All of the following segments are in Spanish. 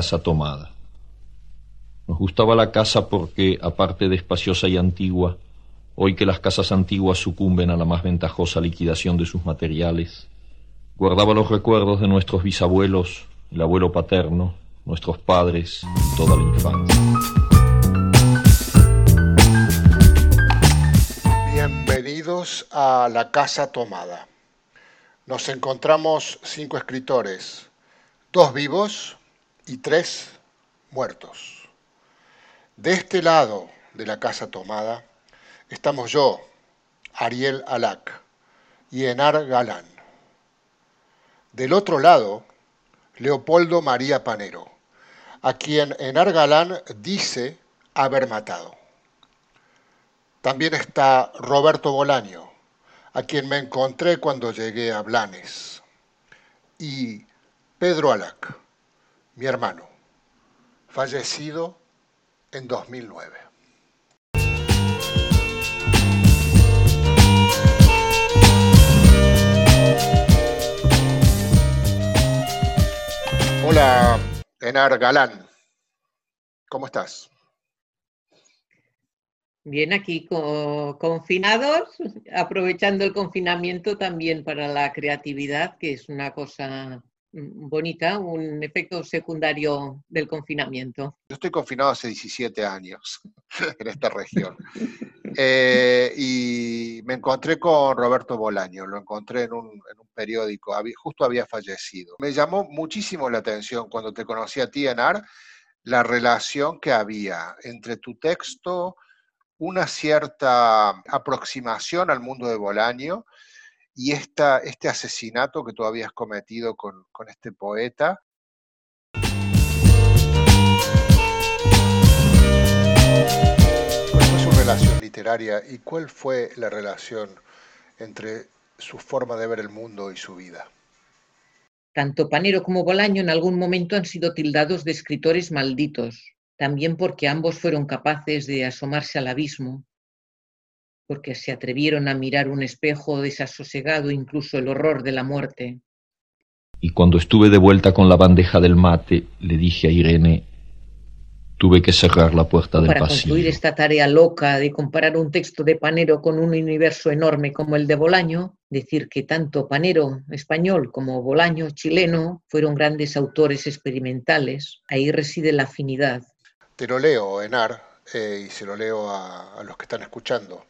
Casa Tomada. Nos gustaba la casa porque, aparte de espaciosa y antigua, hoy que las casas antiguas sucumben a la más ventajosa liquidación de sus materiales, guardaba los recuerdos de nuestros bisabuelos, el abuelo paterno, nuestros padres y toda la infancia. Bienvenidos a La Casa Tomada. Nos encontramos cinco escritores, dos vivos y tres muertos. De este lado de la Casa Tomada estamos yo, Ariel Alac, y Enar Galán. Del otro lado, Leopoldo María Panero, a quien Enar Galán dice haber matado. También está Roberto Bolaño, a quien me encontré cuando llegué a Blanes, y Pedro Alac, mi hermano, fallecido en 2009. Hola, Enar Galán. ¿Cómo estás? Bien, aquí confinados, aprovechando el confinamiento también para la creatividad, que es una cosa bonita, un efecto secundario del confinamiento. Yo estoy confinado hace 17 años en esta región. Eh, y me encontré con Roberto Bolaño, lo encontré en un, periódico, justo había fallecido. Me llamó muchísimo la atención cuando te conocí a ti, Enar, la relación que había entre tu texto, una cierta aproximación al mundo de Bolaño y esta, este asesinato que tú habías cometido con, con este poeta. ¿Cuál fue su relación literaria y cuál fue la relación entre su forma de ver el mundo y su vida? Tanto Panero como Bolaño en algún momento han sido tildados de escritores malditos, también porque ambos fueron capaces de asomarse al abismo, porque se atrevieron a mirar un espejo desasosegado incluso el horror de la muerte. Y cuando estuve de vuelta con la bandeja del mate, le dije a Irene, tuve que cerrar la puerta del Para pasillo. concluir esta tarea loca de comparar un texto de Panero con un universo enorme como el de Bolaño, decir que tanto Panero español como Bolaño chileno fueron grandes autores experimentales, ahí reside la afinidad. Te lo leo, Enar, eh, y se lo leo a, los que están escuchando,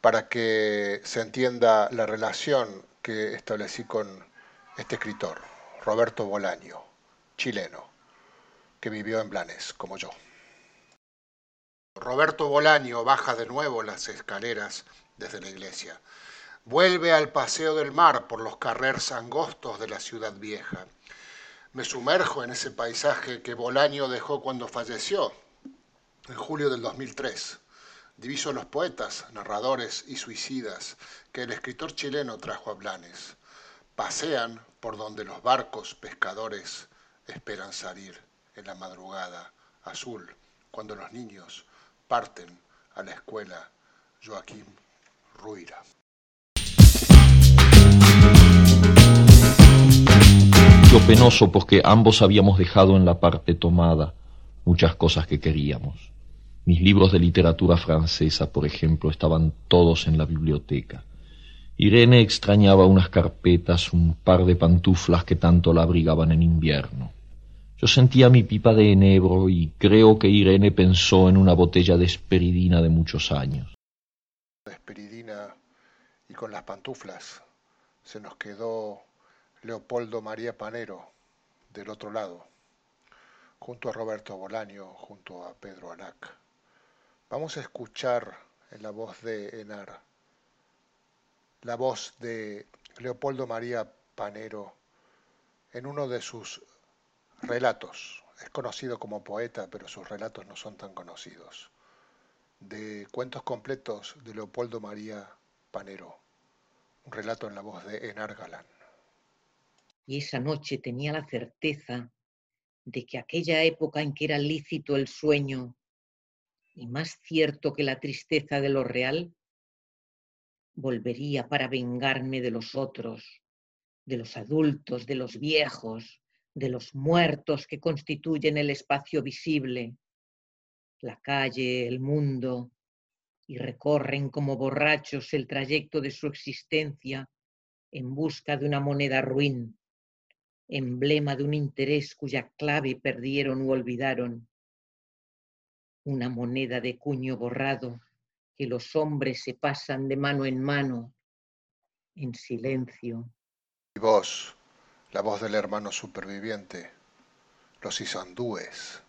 para que se entienda la relación que establecí con este escritor, Roberto Bolaño, chileno, que vivió en Blanes, como yo. Roberto Bolaño baja de nuevo las escaleras desde la iglesia. Vuelve al paseo del mar por los carreros angostos de la ciudad vieja me sumerjo en ese paisaje que Bolaño dejó cuando falleció, en julio del 2003. Diviso los poetas, narradores y suicidas que el escritor chileno trajo a Blanes. Pasean por donde los barcos pescadores esperan salir en la madrugada azul, cuando los niños parten a la escuela Joaquín Ruira. penoso porque ambos habíamos dejado en la parte tomada muchas cosas que queríamos. Mis libros de literatura francesa, por ejemplo, estaban todos en la biblioteca. Irene extrañaba unas carpetas, un par de pantuflas que tanto la abrigaban en invierno. Yo sentía mi pipa de enebro y creo que Irene pensó en una botella de esperidina de muchos años. Esperidina y con las pantuflas se nos quedó Leopoldo María Panero, del otro lado, junto a Roberto Bolaño, junto a Pedro Alac. Vamos a escuchar en la voz de Enar, la voz de Leopoldo María Panero en uno de sus relatos. Es conocido como poeta, pero sus relatos no son tan conocidos. De cuentos completos de Leopoldo María Panero, un relato en la voz de Enar Galán y esa noche tenía la certeza de que aquella época en que era lícito el sueño y más cierto que la tristeza de lo real, volvería para vengarme de los otros, de los adultos, de los viejos, de los muertos que constituyen el espacio visible, la calle, el mundo, y recorren como borrachos el trayecto de su existencia en busca de una moneda ruin, emblema de un interés cuya clave perdieron u olvidaron, una moneda de cuño borrado que los hombres se pasan de mano en mano en silencio. Y vos, la voz del hermano superviviente, los isandúes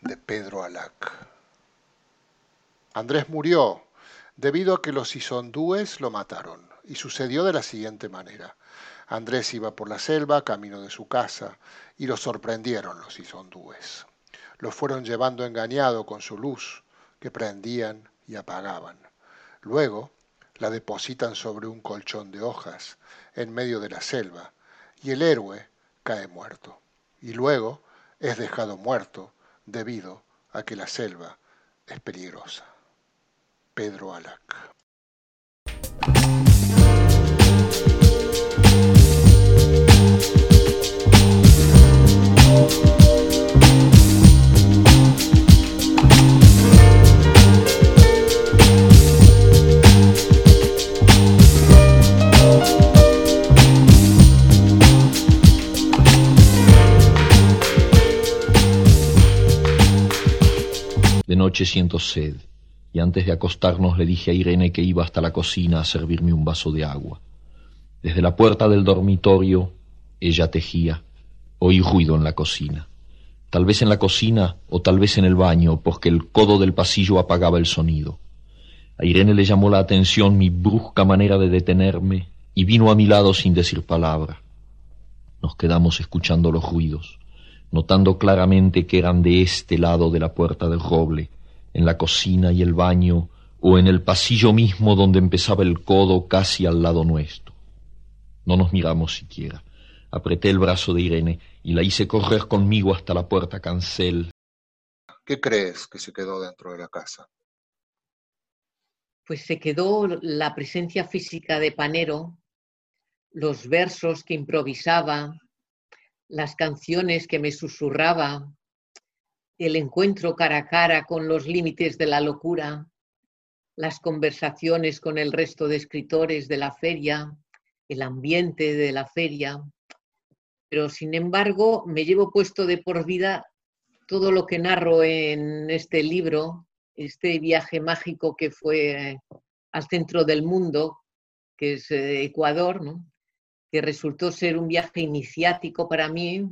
de Pedro Alac. Andrés murió debido a que los isondúes lo mataron, y sucedió de la siguiente manera. Andrés iba por la selva, camino de su casa, y lo sorprendieron los isondúes. Lo fueron llevando engañado con su luz, que prendían y apagaban. Luego la depositan sobre un colchón de hojas en medio de la selva, y el héroe cae muerto. Y luego es dejado muerto debido a que la selva es peligrosa. Pedro Alac. Sed, y antes de acostarnos le dije a Irene que iba hasta la cocina a servirme un vaso de agua. Desde la puerta del dormitorio, ella tejía. Oí ruido en la cocina. Tal vez en la cocina o tal vez en el baño, porque el codo del pasillo apagaba el sonido. A Irene le llamó la atención mi brusca manera de detenerme y vino a mi lado sin decir palabra. Nos quedamos escuchando los ruidos notando claramente que eran de este lado de la puerta del roble, en la cocina y el baño, o en el pasillo mismo donde empezaba el codo casi al lado nuestro. No nos miramos siquiera. Apreté el brazo de Irene y la hice correr conmigo hasta la puerta cancel. ¿Qué crees que se quedó dentro de la casa? Pues se quedó la presencia física de Panero, los versos que improvisaba, las canciones que me susurraba, el encuentro cara a cara con los límites de la locura, las conversaciones con el resto de escritores de la feria, el ambiente de la feria. Pero sin embargo, me llevo puesto de por vida todo lo que narro en este libro, este viaje mágico que fue al centro del mundo, que es eh, Ecuador, ¿no? que resultó ser un viaje iniciático para mí,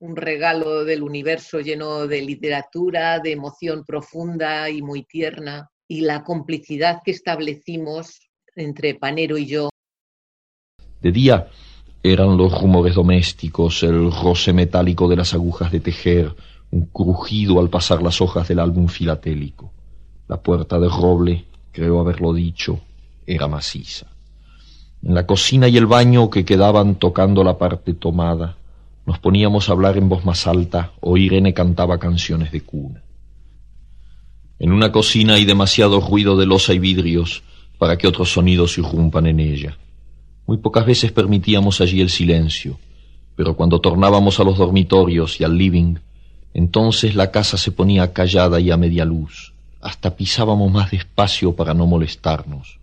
un regalo del universo lleno de literatura, de emoción profunda y muy tierna, y la complicidad que establecimos entre Panero y yo. De día eran los rumores domésticos, el roce metálico de las agujas de tejer, un crujido al pasar las hojas del álbum filatélico. La puerta de roble, creo haberlo dicho, era maciza. En la cocina y el baño que quedaban tocando la parte tomada, nos poníamos a hablar en voz más alta o Irene cantaba canciones de cuna. En una cocina hay demasiado ruido de losa y vidrios para que otros sonidos irrumpan en ella. Muy pocas veces permitíamos allí el silencio, pero cuando tornábamos a los dormitorios y al living, entonces la casa se ponía callada y a media luz, hasta pisábamos más despacio para no molestarnos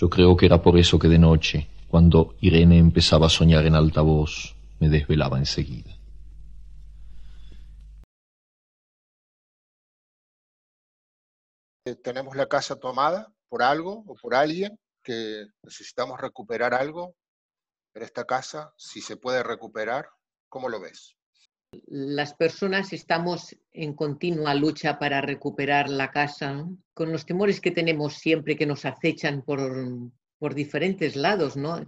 yo creo que era por eso que de noche, cuando Irene empezaba a soñar en alta voz, me desvelaba enseguida. Tenemos la casa tomada por algo o por alguien que necesitamos recuperar algo en esta casa, si se puede recuperar, ¿cómo lo ves? las personas estamos en continua lucha para recuperar la casa, con los temores que tenemos siempre que nos acechan por, por diferentes lados, ¿no?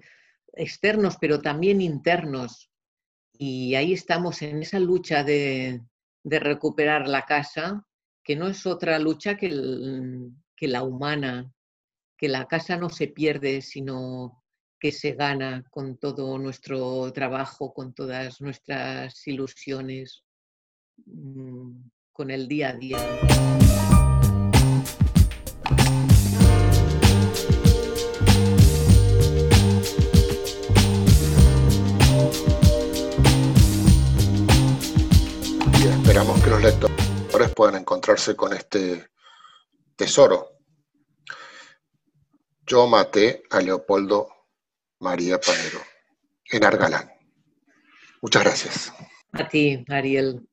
externos, pero también internos. Y ahí estamos en esa lucha de, de recuperar la casa, que no es otra lucha que, que la humana, que la casa no se pierde, sino que se gana con todo nuestro trabajo, con todas nuestras ilusiones, mm, con el día a día. Encontrarse con este tesoro. Yo maté a Leopoldo María Panero en Argalán. Muchas gracias. A ti, Ariel.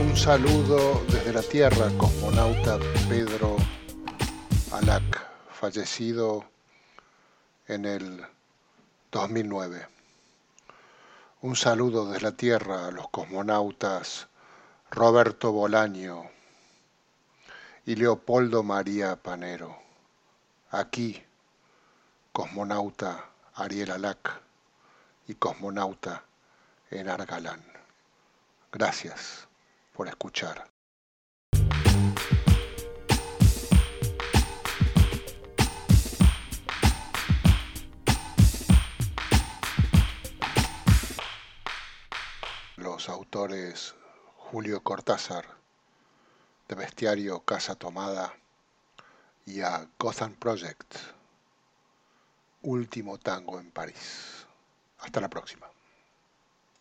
Un saludo desde la Tierra, cosmonauta Pedro Alac, fallecido en el 2009. Un saludo desde la Tierra a los cosmonautas Roberto Bolaño y Leopoldo María Panero. Aquí, cosmonauta Ariel Alac y cosmonauta Enar Galán. Gracias por escuchar. Julio Cortázar, de Bestiario Casa Tomada, y a Gotham Project, Último Tango en París. Hasta la próxima.